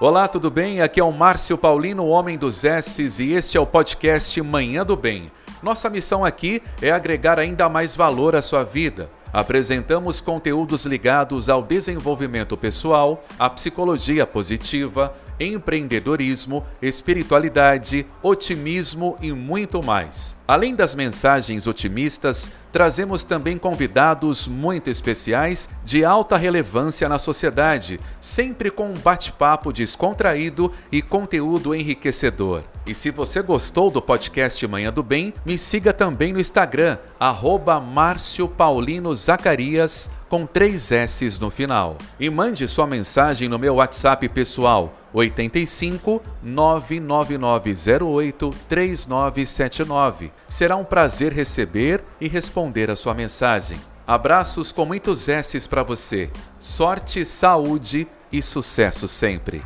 Olá, tudo bem? Aqui é o Márcio Paulino, homem dos S's, e este é o podcast Manhã do Bem. Nossa missão aqui é agregar ainda mais valor à sua vida. Apresentamos conteúdos ligados ao desenvolvimento pessoal, à psicologia positiva, empreendedorismo, espiritualidade, otimismo e muito mais. Além das mensagens otimistas, trazemos também convidados muito especiais de alta relevância na sociedade, sempre com um bate-papo descontraído e conteúdo enriquecedor. E se você gostou do podcast Manhã do Bem, me siga também no Instagram, arroba Márcio Paulino Zacarias, com três S's no final. E mande sua mensagem no meu WhatsApp pessoal, 85 99908 3979. Será um prazer receber e responder a sua mensagem. Abraços com muitos S's para você. Sorte, saúde e sucesso sempre.